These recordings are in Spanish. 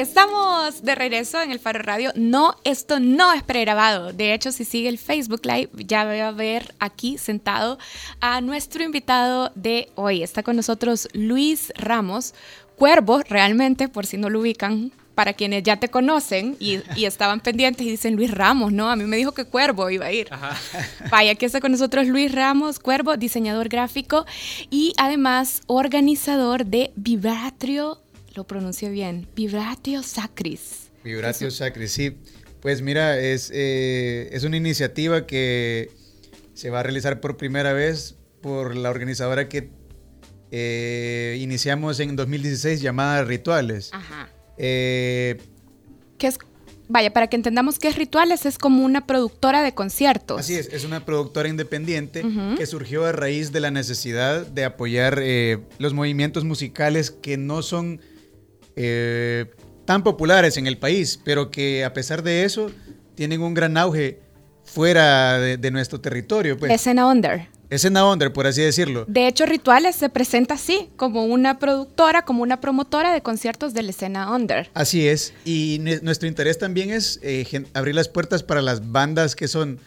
Estamos de regreso en el Faro Radio. No, esto no es pregrabado. De hecho, si sigue el Facebook Live, ya va a ver aquí sentado a nuestro invitado de hoy. Está con nosotros Luis Ramos, Cuervo, realmente, por si no lo ubican, para quienes ya te conocen y, estaban pendientes y dicen Luis Ramos, ¿no? A mí me dijo que Cuervo iba a ir. Vaya, aquí está con nosotros Luis Ramos, Cuervo, diseñador gráfico y además organizador de Vibratrio lo pronuncio bien, Vibratio Sacris. Vibratio Sacris, sí. Pues mira, es, eh, es una iniciativa que se va a realizar por primera vez por la organizadora que eh, iniciamos en 2016 llamada Rituales. Ajá. Eh, ¿Qué es? Vaya, para que entendamos qué es Rituales, es como una productora de conciertos. Así es, es una productora independiente que surgió a raíz de la necesidad de apoyar los movimientos musicales que no son eh, tan populares en el país, pero que a pesar de eso tienen un gran auge fuera de, nuestro territorio. Pues. Escena Under. Escena Under, por así decirlo. De hecho, Rituales se presenta así, como una productora, como una promotora de conciertos de la escena Under. Así es, y nuestro interés también es eh, abrir las puertas para las bandas que son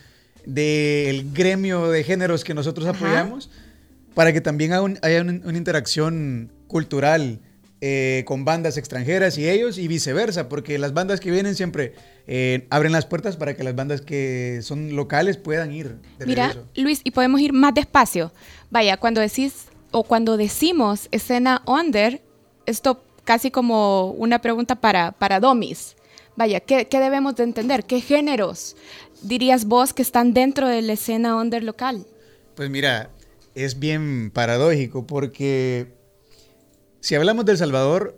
del gremio de géneros que nosotros apoyamos, para que también haya, una interacción cultural eh, con bandas extranjeras y ellos y viceversa, porque las bandas que vienen siempre eh, abren las puertas para que las bandas que son locales puedan ir. Mira, Luis, y podemos ir más despacio. Vaya, cuando decís o cuando decimos escena under, esto casi como una pregunta para, para Domis. Vaya, ¿qué, ¿qué, debemos de entender? ¿Qué géneros dirías vos que están dentro de la escena under local? Pues mira, es bien paradójico porque si hablamos del Salvador,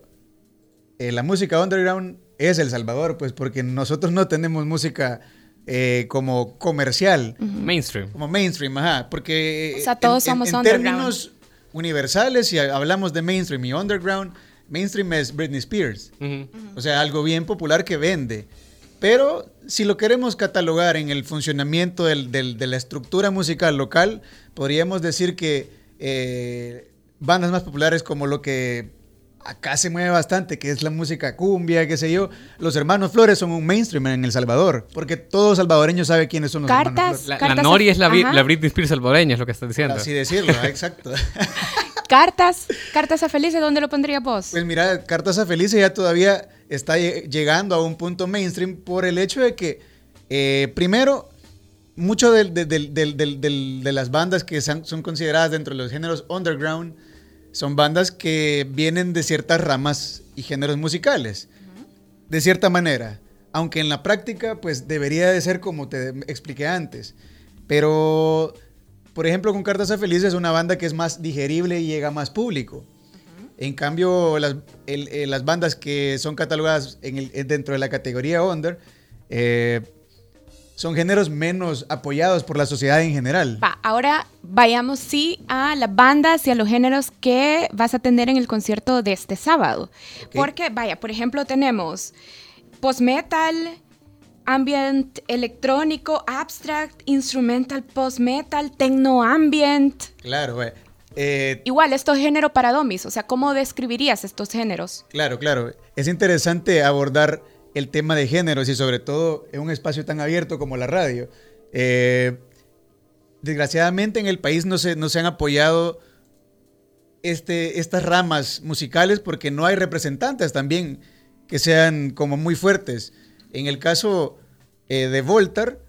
eh, la música underground es El Salvador, pues porque nosotros no tenemos música eh, como comercial. Mainstream. Como mainstream, ajá. Porque o sea, todos somos en, términos universales, si hablamos de mainstream y underground, mainstream es Britney Spears. O sea, algo bien popular que vende. Pero si lo queremos catalogar en el funcionamiento de la estructura musical local, podríamos decir que eh, bandas más populares como lo que acá se mueve bastante, que es la música cumbia, qué sé yo. Los Hermanos Flores son un mainstream en El Salvador, porque todo salvadoreño sabe quiénes son los Hermanos Flores. La, Nori es la, la, Britney Spears salvadoreña, es lo que estás diciendo. así decirlo, exacto. Cartas, Cartas a Felices, ¿dónde lo pondría vos? Pues mira, Cartas a Felices ya todavía está llegando a un punto mainstream por el hecho de que, eh, primero, mucho de, de, las bandas que son, consideradas dentro de los géneros underground son bandas que vienen de ciertas ramas y géneros musicales, de cierta manera. Aunque en la práctica, pues debería de ser como te expliqué antes. Pero, por ejemplo, con Cartas a Felices es una banda que es más digerible y llega a más público. En cambio, las, eh, las, bandas que son catalogadas en el, dentro de la categoría under, eh, son géneros menos apoyados por la sociedad en general. ahora vayamos sí a las bandas y a los géneros que vas a tener en el concierto de este sábado. Porque, vaya, por ejemplo, tenemos post-metal, ambient electrónico, abstract, instrumental post-metal, techno-ambient. Claro, eh, Igual, esto es género para domis, o sea, ¿cómo describirías estos géneros? Claro, claro. Es interesante abordar el tema de géneros y sobre todo en un espacio tan abierto como la radio. Eh, desgraciadamente en el país no se, no se han apoyado este, estas ramas musicales porque no hay representantes también que sean como muy fuertes. En el caso eh, de Voltar,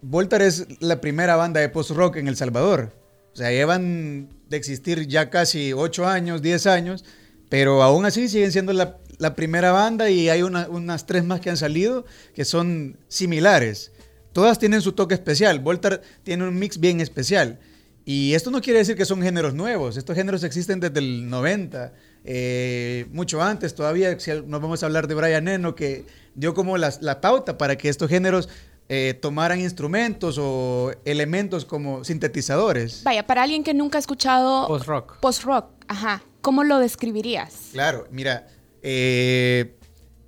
Voltar es la primera banda de post-rock en El Salvador. O sea, llevan de existir ya casi 8 años, 10 años, pero aún así siguen siendo la, la primera banda y hay unas tres más que han salido que son similares. Todas tienen su toque especial. Voltar tiene un mix bien especial. Y esto no quiere decir que son géneros nuevos. Estos géneros existen desde el 90, eh, mucho antes todavía. nos vamos a hablar de Brian Eno, que dio como la, pauta para que estos géneros eh, tomaran instrumentos o elementos como sintetizadores. Vaya, para alguien que nunca ha escuchado post-rock. Post-rock, ajá. ¿Cómo lo describirías? Claro, mira, eh,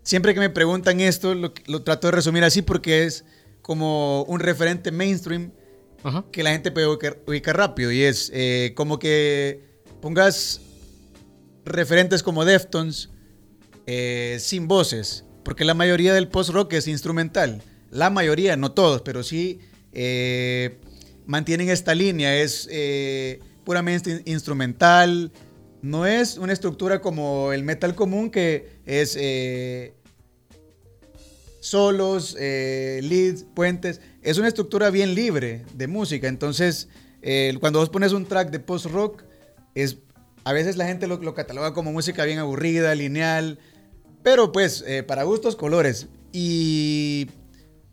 siempre que me preguntan esto, lo, trato de resumir así porque es como un referente mainstream que la gente puede ubicar, rápido. Y es eh, como que pongas referentes como Deftones, eh, sin voces, porque la mayoría del post-rock es instrumental. La mayoría, no todos, pero sí mantienen esta línea, es puramente instrumental, no es una estructura como el metal común que es solos, leads, puentes, es una estructura bien libre de música, entonces cuando vos pones un track de post-rock, es a veces la gente lo, cataloga como música bien aburrida, lineal, pero pues eh, para gustos colores. Y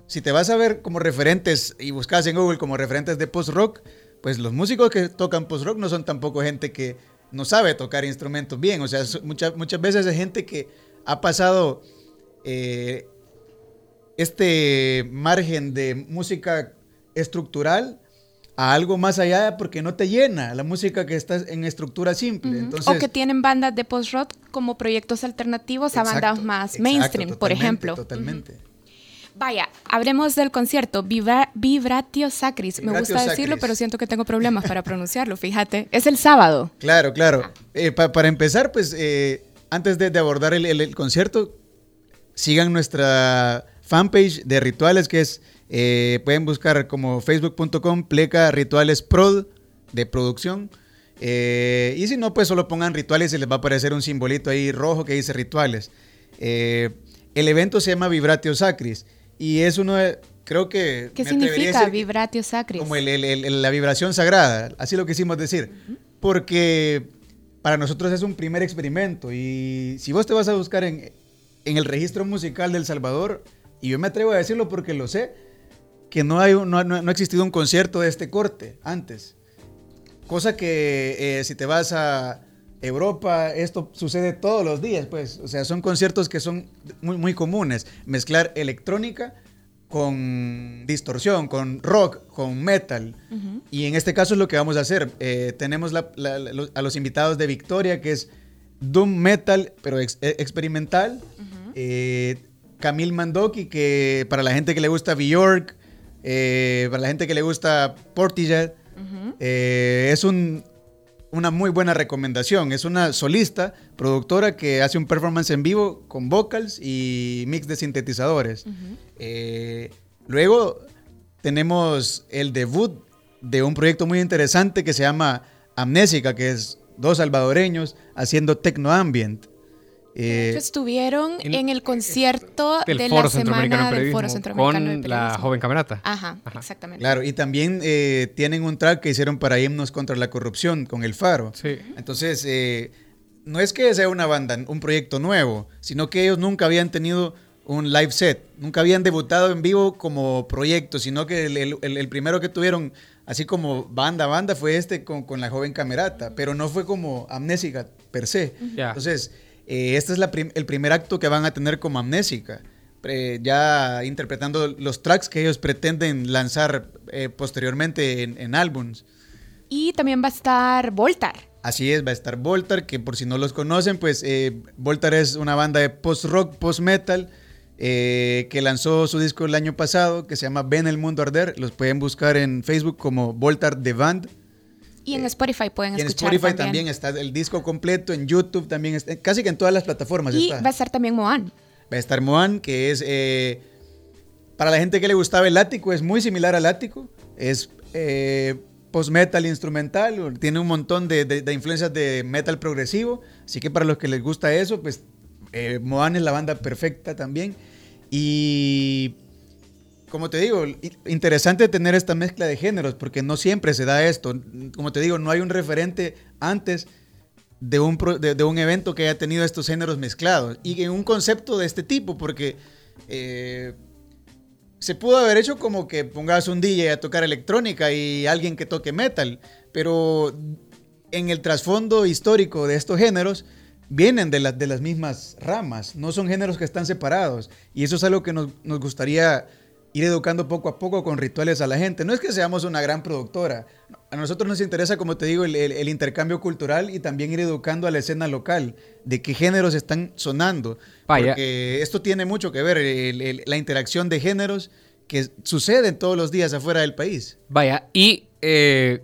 si te vas a ver como referentes y buscas en Google como referentes de post-rock, pues los músicos que tocan post-rock no son tampoco gente que no sabe tocar instrumentos bien. O sea, muchas, muchas veces es gente que ha pasado eh, este margen de música estructural a algo más allá porque no te llena la música que está en estructura simple. Entonces, o que tienen bandas de post-rock como proyectos alternativos a bandas más mainstream, por ejemplo. Totalmente. Vaya, hablemos del concierto Vibratio Sacris. Me gusta decirlo, pero siento que tengo problemas para pronunciarlo, fíjate. Es el sábado. Claro, claro. Eh, para empezar, pues eh, antes de, abordar el concierto, sigan nuestra fanpage de rituales que es eh, pueden buscar como facebook.com pleca rituales prod de producción. Y si no, pues solo pongan rituales y les va a aparecer un simbolito ahí rojo que dice rituales. El evento se llama Vibratio Sacris y es uno de, creo que... ¿Qué significa Vibratio Sacris? Como la vibración sagrada, así lo quisimos decir. Porque para nosotros es un primer experimento y si vos te vas a buscar en, en el registro musical del Salvador, y yo me atrevo a decirlo porque lo sé, que no, hay, no, ha existido un concierto de este corte antes. Cosa que eh, si te vas a Europa, esto sucede todos los días, pues. O sea, son conciertos que son muy, muy comunes. Mezclar electrónica con distorsión, con rock, con metal. Y en este caso es lo que vamos a hacer. Eh, tenemos a los invitados de Victoria, que es Doom Metal, pero e, experimental. Eh, Camille Mandoki, que para la gente que le gusta Bjork, eh, para la gente que le gusta Portishead, eh, es una muy buena recomendación. Es una solista, productora que hace un performance en vivo con vocals y mix de sintetizadores. Eh, luego tenemos el debut de un proyecto muy interesante que se llama Amnésica, que es dos salvadoreños haciendo techno ambient. Eh, estuvieron en, el concierto de la semana del Foro Centroamericano con la joven camerata. Ajá, exactamente. Claro, y también eh, tienen un track que hicieron para himnos contra la corrupción con el Faro. Sí. Entonces, eh, no es que sea una banda, un proyecto nuevo, sino que ellos nunca habían tenido un live set, nunca habían debutado en vivo como proyecto, sino que el, primero que tuvieron así como banda, banda fue este con, con la joven camerata, pero no fue como amnésica per se. Entonces, eh, este es el primer acto que van a tener como amnésica, ya interpretando los tracks que ellos pretenden lanzar eh, posteriormente en, álbums. Y también va a estar Voltar. Así es, va a estar Voltar, que por si no los conocen, pues eh, Voltar es una banda de post-rock, post-metal, que lanzó su disco el año pasado, que se llama Ven el Mundo Arder. Los pueden buscar en Facebook como Voltar The Band. Y en Spotify pueden y escuchar. En Spotify también. está el disco completo, en YouTube también está, casi que en todas las plataformas y va a estar también Moan. Va a estar Moan, que es, eh, para la gente que le gustaba el ático, es muy similar al ático. Es eh, post-metal instrumental, tiene un montón de, influencias de metal progresivo. Así que para los que les gusta eso, pues eh, Moan es la banda perfecta también. Y como te digo, interesante tener esta mezcla de géneros, porque no siempre se da esto. Como te digo, no hay un referente antes de un, de, un evento que haya tenido estos géneros mezclados. Y en un concepto de este tipo, porque eh, se pudo haber hecho como que pongas un DJ a tocar electrónica y alguien que toque metal, pero en el trasfondo histórico de estos géneros, vienen de, de las mismas ramas, no son géneros que están separados. Y eso es algo que nos, nos gustaría ir educando poco a poco con rituales a la gente. No es que seamos una gran productora. A nosotros nos interesa, como te digo, el, intercambio cultural y también ir educando a la escena local de qué géneros están sonando. Porque esto tiene mucho que ver, la interacción de géneros que suceden todos los días afuera del país. Vaya, y eh,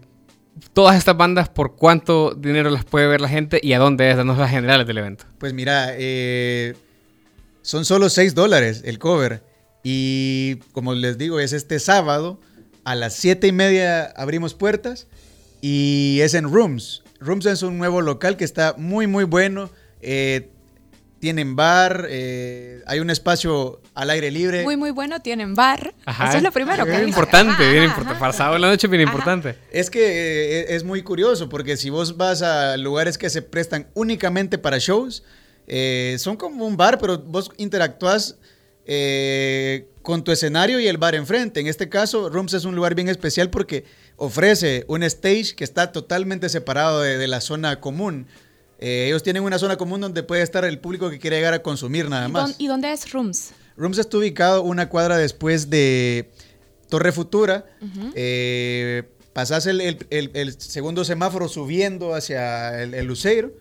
todas estas bandas, ¿por cuánto dinero las puede ver la gente y a dónde es? Danos las generales del evento. Pues mira, eh, son solo 6 dólares el cover. Y como les digo, es este sábado a las 7 y media abrimos puertas y es en Rooms. Rooms es un nuevo local que está muy, muy bueno. Eh, tienen bar, eh, hay un espacio al aire libre. Muy, muy bueno, tienen bar. Eso es lo primero que Es importante, bien importante. Para sábado la noche, bien importante. Es que eh, es muy curioso porque si vos vas a lugares que se prestan únicamente para shows, son como un bar, pero vos interactúas con tu escenario y el bar enfrente. En este caso, Rooms es un lugar bien especial porque ofrece un stage que está totalmente separado de, la zona común. Eh, ellos tienen una zona común donde puede estar el público que quiere llegar a consumir nada más. ¿Y dónde es Rooms? Rooms está ubicado una cuadra después de Torre Futura. Eh, pasás el, segundo semáforo subiendo hacia el, Luceiro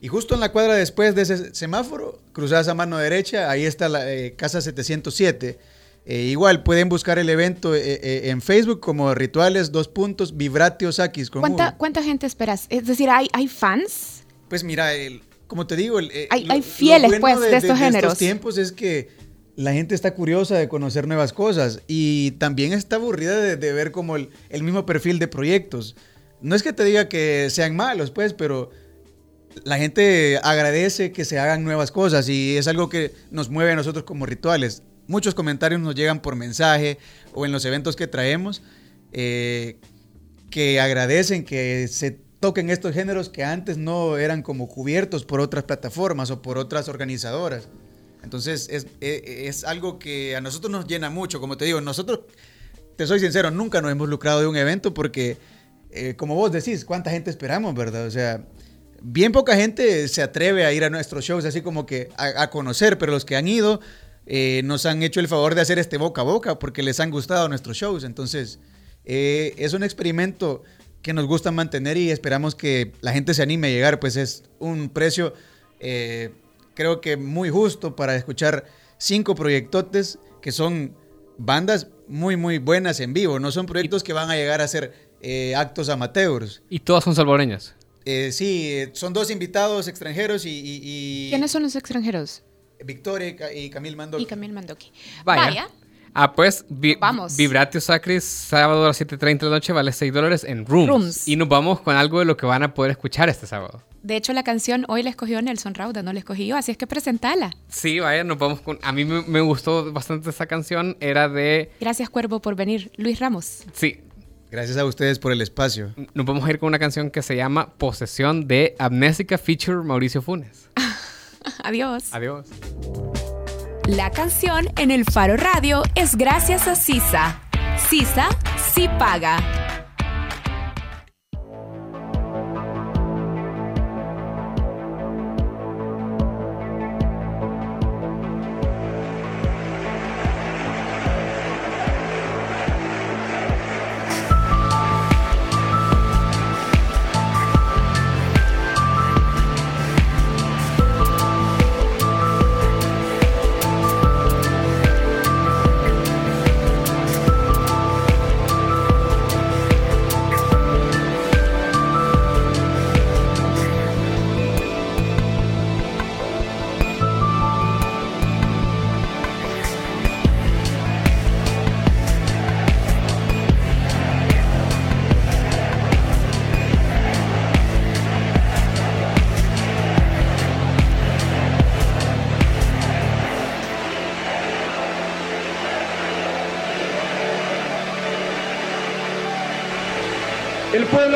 y justo en la cuadra después de ese semáforo cruzás a mano derecha, ahí está la eh, casa 707. Eh, igual pueden buscar el evento eh, eh, en Facebook como Rituales, dos puntos, Vibratio Sakis. ¿Cuánta, ¿Cuánta gente esperas? Es decir, ¿hay, hay fans? Pues mira, el, como te digo, el, hay, hay, fieles pues de, estos géneros. De estos tiempos es que la gente está curiosa de conocer nuevas cosas y también está aburrida de, ver como el, el, mismo perfil de proyectos. No es que te diga que sean malos, pues, pero la gente agradece que se hagan nuevas cosas y es algo que nos mueve a nosotros como rituales muchos comentarios nos llegan por mensaje o en los eventos que traemos eh, que agradecen que se toquen estos géneros que antes no eran como cubiertos por otras plataformas o por otras organizadoras. Entonces es, e, algo que a nosotros nos llena mucho. Como te digo, nosotros, te soy sincero, nunca nos hemos lucrado de un evento porque, eh, como vos decís, ¿cuánta gente esperamos, verdad? O sea, bien poca gente se atreve a ir a nuestros shows así como que a conocer, pero los que han ido eh, nos han hecho el favor de hacer este boca a boca porque les han gustado nuestros shows. Entonces, eh, es un experimento que nos gusta mantener y esperamos que la gente se anime a llegar, pues es un precio creo que muy justo para escuchar cinco proyectotes que son bandas muy muy buenas en vivo, no son proyectos que van a llegar a ser actos amateurs. ¿Y todas son salvadoreñas? sí, son dos invitados extranjeros y, ¿Quiénes son los extranjeros? Victoria y Camil Mandoki. Y Camil Mandoki. Vaya. Ah, pues vamos. Vibratio Sacris, sábado a las 7.30 de la noche, vale 6 dólares en rooms. Y nos vamos con algo de lo que van a poder escuchar este sábado. De hecho, la canción hoy la escogió Nelson Rauda, no la escogí yo, así es que presentala. Sí, vaya, nos vamos con... A mí me, gustó bastante esa canción, era de... Gracias, Cuervo, por venir. Luis Ramos. Sí, Gracias a ustedes por el espacio. Nos vamos a ir con una canción que se llama Posesión de Amnésica Feature Mauricio Funes. Adiós. Adiós. La canción en el Faro Radio es gracias a Sisa. Sisa sí paga.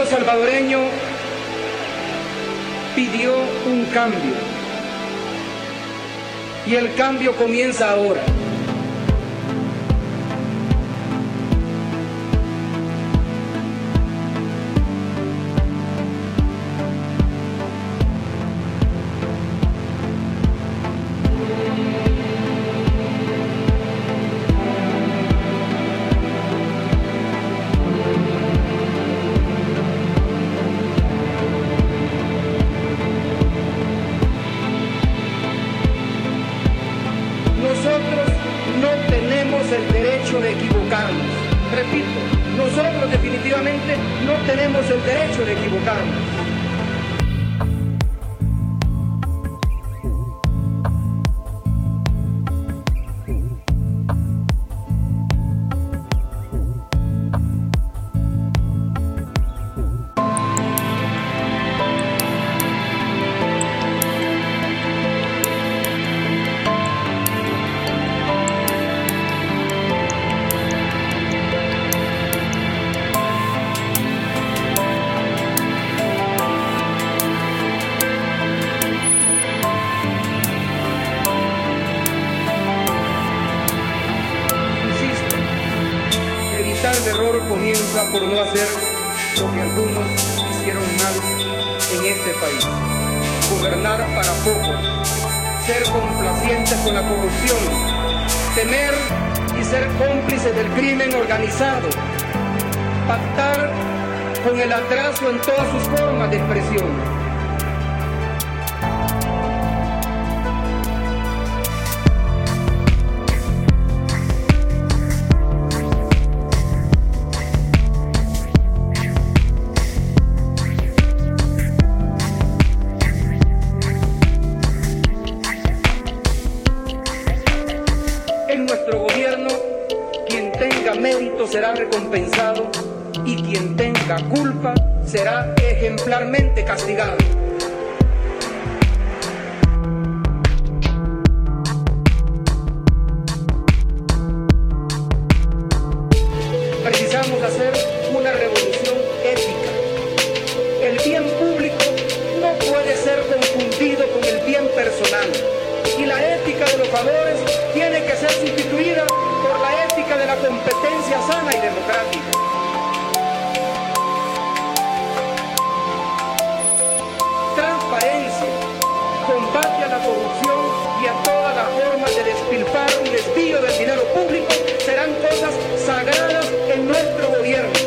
Salvadoreño pidió un cambio y el cambio comienza ahora. Tenemos el derecho de equivocarnos. Por no hacer lo que algunos hicieron mal en este país. Gobernar para pocos, ser complacientes con la corrupción, temer y ser cómplices del crimen organizado, pactar con el atraso en todas sus formas de expresión recompensado y quien tenga culpa será ejemplarmente castigado. Precisamos hacer una revolución ética. El bien público no puede ser confundido con el bien personal y la ética de los valores tiene que ser sustituida por la ética de la competencia sana y democrática. Transparencia, combate a la corrupción y a todas las formas de despilfarro y desvío del dinero público serán cosas sagradas en nuestro gobierno.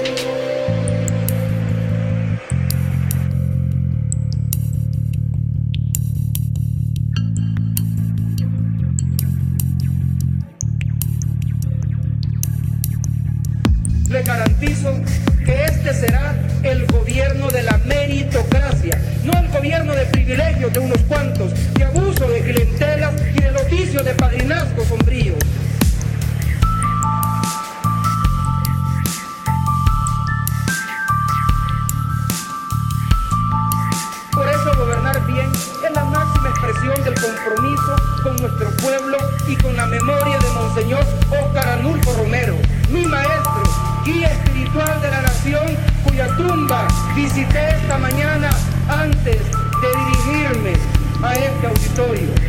Monseñor Óscar Anulfo Romero, mi maestro, guía espiritual de la nación cuya tumba visité esta mañana antes de dirigirme a este auditorio.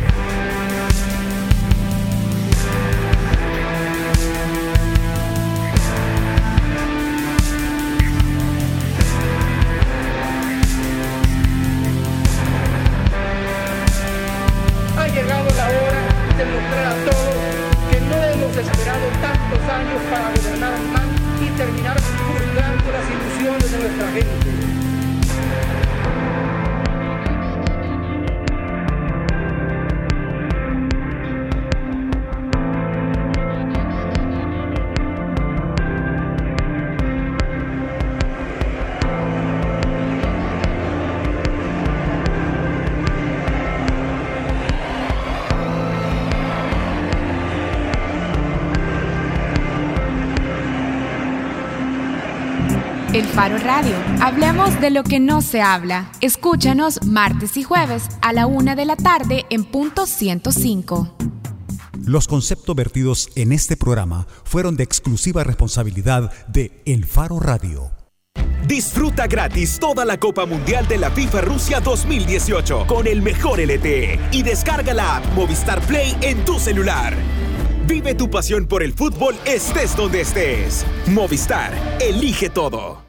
Faro Radio. Hablemos de lo que no se habla. Escúchanos martes y jueves a la una de la tarde en punto 105. Los conceptos vertidos en este programa fueron de exclusiva responsabilidad de El Faro Radio. Disfruta gratis toda la Copa Mundial de la FIFA Rusia 2018 con el mejor LTE y descarga la app Movistar Play en tu celular. Vive tu pasión por el fútbol estés donde estés. Movistar, elige todo.